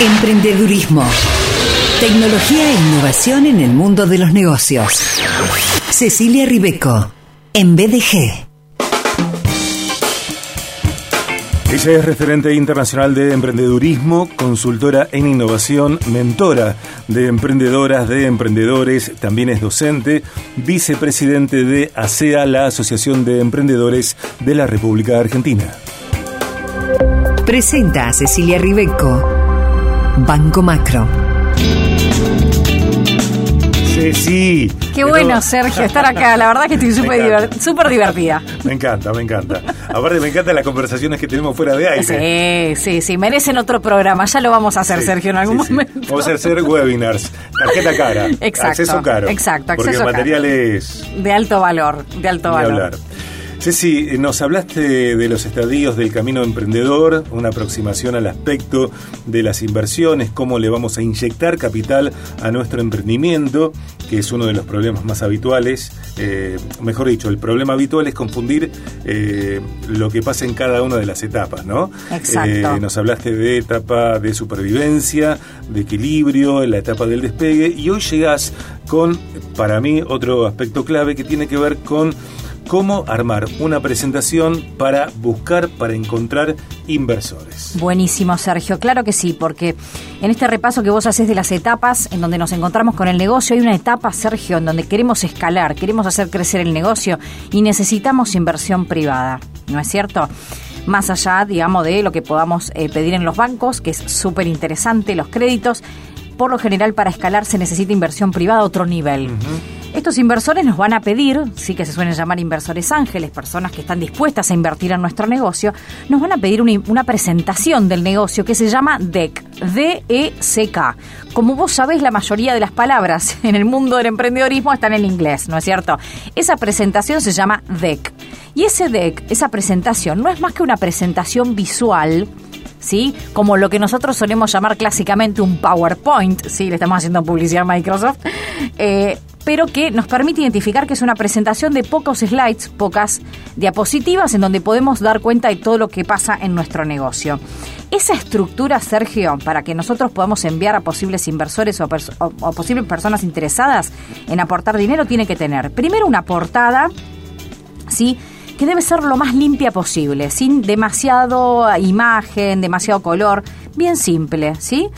Emprendedurismo. Tecnología e innovación en el mundo de los negocios. Cecilia Ribeco, en BDG. Ella es referente internacional de emprendedurismo, consultora en innovación, mentora de emprendedoras, de emprendedores, también es docente, vicepresidente de ASEA, la Asociación de Emprendedores de la República Argentina. Presenta a Cecilia Ribeco, Banco Macro. Sí, sí. Qué bueno, Sergio, estar acá. La verdad que estoy súper diver- divertida. Me encanta, me encanta. Aparte me encantan las conversaciones que tenemos fuera de aire. Sí, sí, sí, merecen otro programa. Ya lo vamos a hacer, Sí, Sergio, en algún sí, sí. momento. Vamos a hacer webinars. Tarjeta cara. Exacto, Acceso caro. exacto, Porque acceso el material es De alto valor, de alto valor. hablar. Ceci, nos hablaste de los estadios del camino emprendedor, una aproximación al aspecto de las inversiones, cómo le vamos a inyectar capital a nuestro emprendimiento, que es uno de los problemas más habituales. Eh, mejor dicho, el problema habitual es confundir eh, lo que pasa en cada una de las etapas, ¿no? Exacto. Eh, nos hablaste de etapa de supervivencia, de equilibrio, la etapa del despegue, y hoy llegás con, para mí, otro aspecto clave que tiene que ver con cómo armar una presentación para buscar, para encontrar inversores. Buenísimo, Sergio. Claro que sí, porque en este repaso que vos haces de las etapas en donde nos encontramos con el negocio, hay una etapa, Sergio, en donde queremos escalar, queremos hacer crecer el negocio y necesitamos inversión privada, ¿no es cierto? Más allá, digamos, de lo que podamos eh, pedir en los bancos, que es súper interesante, los créditos. Por lo general, para escalar se necesita inversión privada a otro nivel. Estos inversores nos van a pedir, sí que se suelen llamar inversores ángeles, personas que están dispuestas a invertir en nuestro negocio, nos van a pedir una, presentación del negocio que se llama DEC, D-E-C-K. Como vos sabés, la mayoría de las palabras en el mundo del emprendedorismo están en inglés, ¿no es cierto? Esa presentación se llama DEC. Y ese DEC, esa presentación, no es más que una presentación visual ¿sí? Como lo que nosotros solemos llamar clásicamente un PowerPoint, ¿sí? Le estamos haciendo publicidad a Microsoft, eh, pero que nos permite identificar que es una presentación de pocos slides, pocas diapositivas, en donde podemos dar cuenta de todo lo que pasa en nuestro negocio. Esa estructura, Sergio, para que nosotros podamos enviar a posibles inversores o, posibles personas interesadas en aportar dinero, tiene que tener primero una portada, ¿sí? que debe ser lo más limpia posible, sin demasiado imagen, demasiado color, bien simple, ¿sí?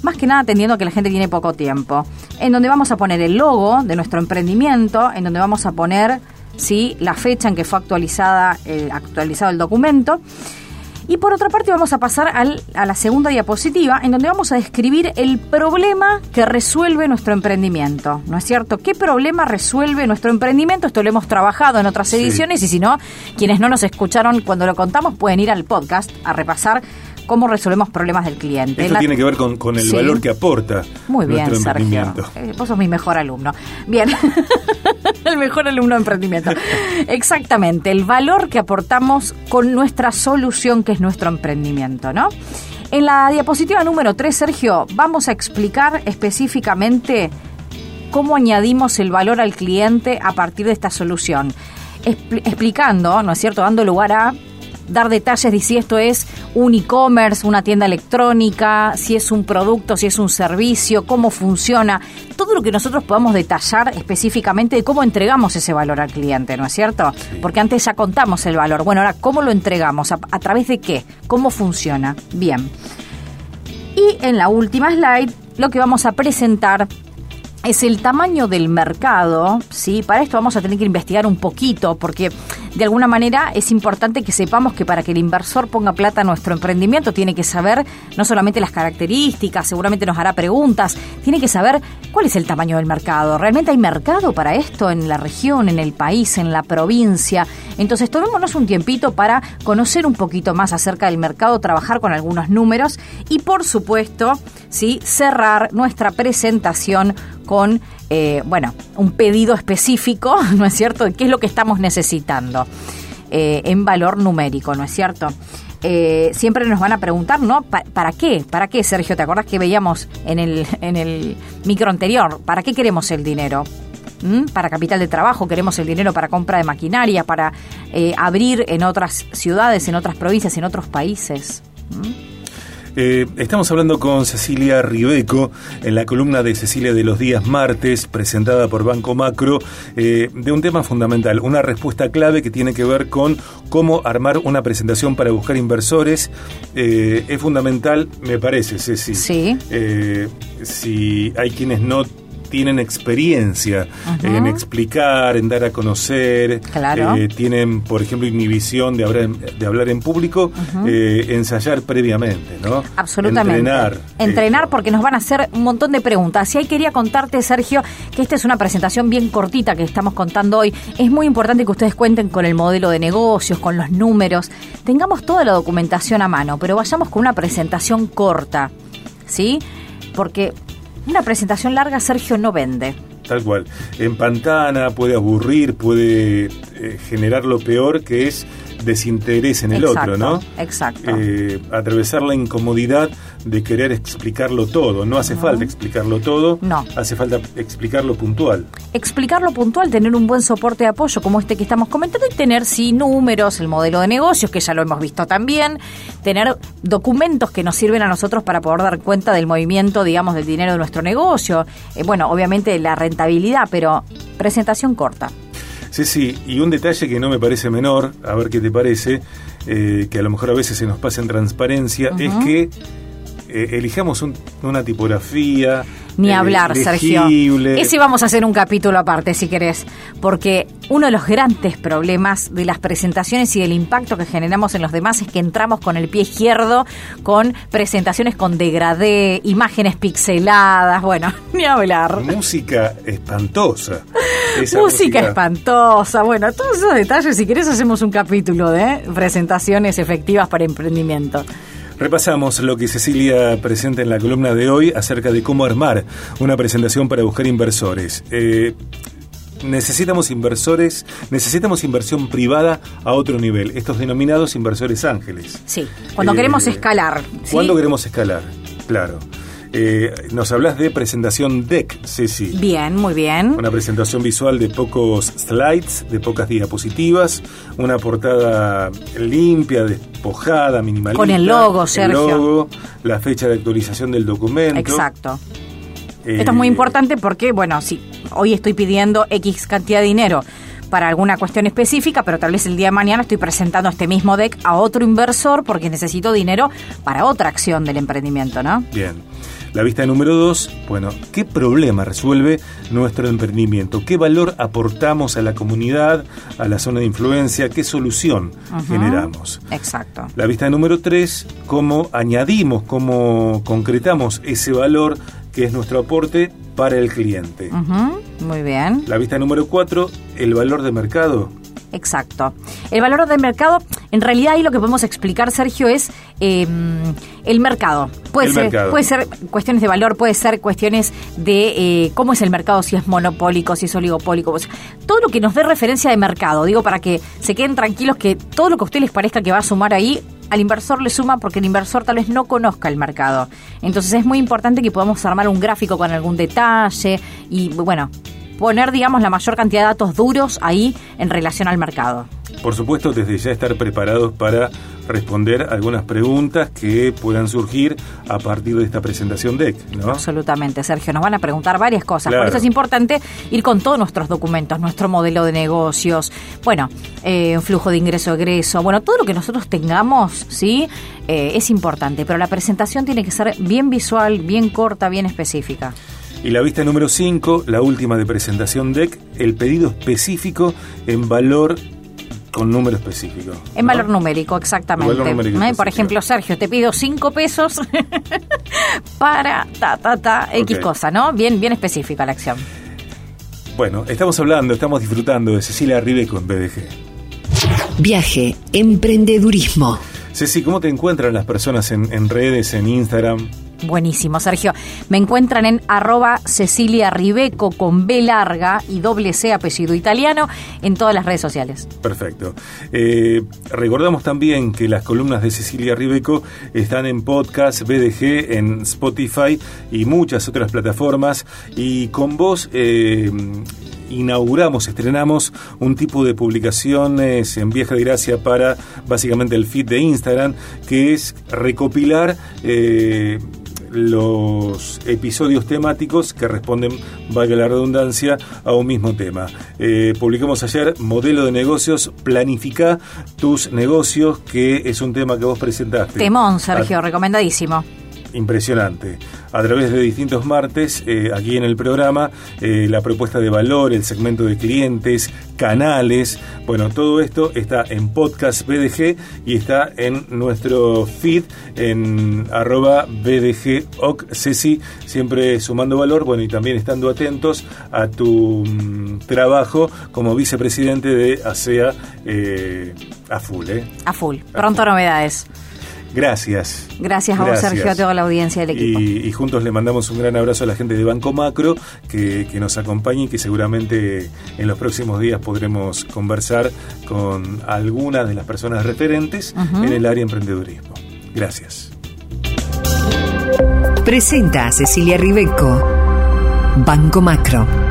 Más que nada atendiendo que la gente tiene poco tiempo. En donde vamos a poner el logo de nuestro emprendimiento, en donde vamos a poner ¿sí? la fecha en que fue actualizada, eh, actualizado el documento. Y por otra parte vamos a pasar al- a la segunda diapositiva, en donde vamos a describir el problema que resuelve nuestro emprendimiento. ¿No es cierto? ¿Qué problema resuelve nuestro emprendimiento? Esto lo hemos trabajado en otras Sí. ediciones y si no, quienes no nos escucharon cuando lo contamos pueden ir al podcast a repasar cómo resolvemos problemas del cliente. Esto La- tiene que ver con, con el Sí. valor que aporta Muy bien, Sergio. Eh, vos sos mi mejor alumno. Bien. el mejor alumno de emprendimiento. Exactamente. El valor que aportamos con nuestra solución, que es nuestro emprendimiento, ¿no? En la diapositiva número 3, Sergio, vamos a explicar específicamente cómo añadimos el valor al cliente a partir de esta solución. Expli- explicando, ¿no es cierto?, dando lugar a dar detalles de si esto es un e-commerce, una tienda electrónica, si es un producto, si es un servicio, cómo funciona, todo lo que nosotros podamos detallar específicamente de cómo entregamos ese valor al cliente, ¿no es cierto? Porque antes ya contamos el valor. Bueno, ahora, ¿cómo lo entregamos? ¿A, a través de qué? ¿Cómo funciona? Bien. Y en la última slide, lo que vamos a presentar es el tamaño del mercado, ¿sí? Para esto vamos a tener que investigar un poquito, porque de alguna manera es importante que sepamos que para que el inversor ponga plata a nuestro emprendimiento tiene que saber no solamente las características, seguramente nos hará preguntas, tiene que saber cuál es el tamaño del mercado. ¿Realmente hay mercado para esto en la región, en el país, en la provincia? Entonces tomémonos un tiempito para conocer un poquito más acerca del mercado, trabajar con algunos números y por supuesto, ¿sí? cerrar nuestra presentación con, eh, bueno, un pedido específico, ¿no es cierto?, de qué es lo que estamos necesitando eh, en valor numérico, ¿no es cierto? Eh, siempre nos van a preguntar, ¿no? Pa- ¿Para qué? ¿Para qué, Sergio? ¿Te acordás que veíamos en el, en el micro anterior? ¿Para qué queremos el dinero? Para capital de trabajo, queremos el dinero para compra de maquinaria, para eh, abrir en otras ciudades, en otras provincias, en otros países. Eh, estamos hablando con Cecilia Ribeco en la columna de Cecilia de los días martes, presentada por Banco Macro, eh, de un tema fundamental, una respuesta clave que tiene que ver con cómo armar una presentación para buscar inversores. Eh, es fundamental, me parece, Ceci. Sí. si hay quienes no tienen experiencia en explicar, en dar a conocer, eh, tienen, por ejemplo, inhibición de hablar, de hablar en público, eh, ensayar previamente, ¿no? Absolutamente. Entrenar. Entrenar porque nos van a hacer un montón de preguntas. Y ahí quería contarte, Sergio, que esta es una presentación bien cortita que estamos contando hoy. Es muy importante que ustedes cuenten con el modelo de negocios, con los números, tengamos toda la documentación a mano, pero vayamos con una presentación corta, ¿sí? Porque una presentación larga, Sergio, no vende. Tal cual. En Pantana puede aburrir, puede eh, generar lo peor que es desinterés en el otro, ¿no? Exacto. Eh, atravesar la incomodidad de querer explicarlo todo. No hace falta explicarlo todo, no. hace falta explicarlo puntual. Explicarlo puntual, tener un buen soporte de apoyo como este que estamos comentando y tener, sí, números, el modelo de negocios, que ya lo hemos visto también, tener documentos que nos sirven a nosotros para poder dar cuenta del movimiento, digamos, del dinero de nuestro negocio. Eh, bueno, obviamente la rentabilidad, pero presentación corta. Sí, sí, y un detalle que no me parece menor, a ver qué te parece, eh, que a lo mejor a veces se nos pasa en transparencia, es que eh, elijamos una tipografía. Ni eh, hablar, Sergio. Ese vamos a hacer un capítulo aparte, si querés, porque uno de los grandes problemas de las presentaciones y del impacto que generamos en los demás es que entramos con el pie izquierdo, con presentaciones con degradé, imágenes pixeladas, bueno, ni hablar. Música espantosa. música, espantosa, bueno, todos esos detalles, si querés hacemos un capítulo de presentaciones efectivas para emprendimiento. Repasamos lo que Cecilia presenta en la columna de hoy acerca de cómo armar una presentación para buscar inversores. Eh, necesitamos inversores, necesitamos inversión privada a otro nivel, estos denominados inversores ángeles. Sí, cuando queremos eh, escalar. Cuando queremos escalar, claro. Eh, nos hablas de presentación deck, Ceci. Bien, muy bien. Una presentación visual de pocos slides, de pocas diapositivas, una portada limpia, despojada, minimalista. Con el logo, Sergio. El logo, la fecha de actualización del documento. Exacto. Esto es muy eh, importante porque, bueno, si hoy estoy pidiendo X cantidad de dinero para alguna cuestión específica, pero tal vez el día de mañana estoy presentando este mismo deck a otro inversor porque necesito dinero para otra acción del emprendimiento, ¿no? Bien. La vista número dos, bueno, ¿qué problema resuelve nuestro emprendimiento? ¿Qué valor aportamos a la comunidad, a la zona de influencia? ¿Qué solución generamos? Exacto. La vista número tres, ¿cómo añadimos, cómo concretamos ese valor que es nuestro aporte para el cliente? Muy bien. La vista número cuatro, el valor de mercado. Exacto. El valor de mercado, en realidad ahí lo que podemos explicar, Sergio, es em, el mercado. Puede ser, puede ser cuestiones de valor, puede ser cuestiones de eh, cómo es el mercado, si es monopólico, si es oligopólico. Todo lo que nos dé referencia de mercado, digo, para que se queden tranquilos que todo lo que a ustedes les parezca que va a sumar ahí, al inversor le suma porque el inversor tal vez no conozca el mercado. Entonces es muy importante que podamos armar un gráfico con algún detalle y bueno, poner, digamos, la mayor cantidad de datos duros ahí en relación al mercado. Por supuesto, desde ya estar preparados para responder algunas preguntas que puedan surgir a partir de esta presentación DEC, ¿no? Absolutamente, Sergio. Nos van a preguntar varias cosas. Por eso es importante ir con todos nuestros documentos, nuestro modelo de negocios, bueno, eh, flujo de ingreso-egreso, bueno, todo lo que nosotros tengamos, ¿sí? Eh, es importante, pero la presentación tiene que ser bien visual, bien corta, bien específica. Y la vista número 5, la última de presentación DEC, el pedido específico en valor con número específico. En valor numérico, exactamente. ¿Eh? Por ejemplo, Sergio, te pido 5 pesos para ta, ta, ta, X cosa, ¿no? Bien, bien específica la acción. Bueno, estamos hablando, estamos disfrutando de Cecilia Ribeco en BDG. Viaje, emprendedurismo. Ceci, ¿cómo te encuentran las personas en redes, en Instagram? Buenísimo, Sergio. Me encuentran en arroba Cecilia Ribeco con B larga y doble C apellido italiano en todas las redes sociales. Perfecto. Eh, recordamos también que las columnas de Cecilia Ribeco están en podcast BDG, en Spotify y muchas otras plataformas. Y con vos... Eh, inauguramos, estrenamos un tipo de publicaciones en vieja gracia para básicamente el feed de Instagram, que es recopilar eh, los episodios temáticos que responden, valga la redundancia, a un mismo tema. Eh, publicamos ayer Modelo de Negocios, Planifica tus negocios, que es un tema que vos presentaste. Temón, Sergio, recomendadísimo impresionante. A través de distintos martes, eh, aquí en el programa, eh, la propuesta de valor, el segmento de clientes, canales, bueno, todo esto está en podcast BDG y está en nuestro feed en arroba BDG siempre sumando valor, bueno, y también estando atentos a tu mm, trabajo como vicepresidente de ASEA eh, a full, ¿eh? A full. Pronto novedades. Gracias. Gracias a vos, Sergio, a toda la audiencia del equipo. Y, juntos le mandamos un gran abrazo a la gente de Banco Macro que, nos acompaña y que seguramente en los próximos días podremos conversar con algunas de las personas referentes en el área emprendedurismo. Gracias. Presenta a Cecilia Ribeco, Banco Macro.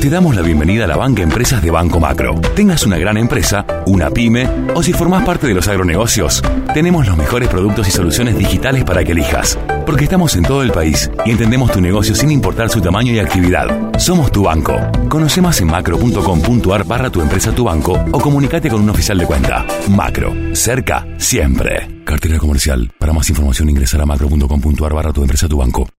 Te damos la bienvenida a la banca Empresas de Banco Macro. Tengas una gran empresa, una pyme o si formás parte de los agronegocios, tenemos los mejores productos y soluciones digitales para que elijas. Porque estamos en todo el país y entendemos tu negocio sin importar su tamaño y actividad. Somos tu banco. Conoce más en macro.com.ar barra tu empresa tu banco o comunícate con un oficial de cuenta. Macro. Cerca. Siempre. Cartera comercial. Para más información ingresar a macro.com.ar barra tu empresa tu banco.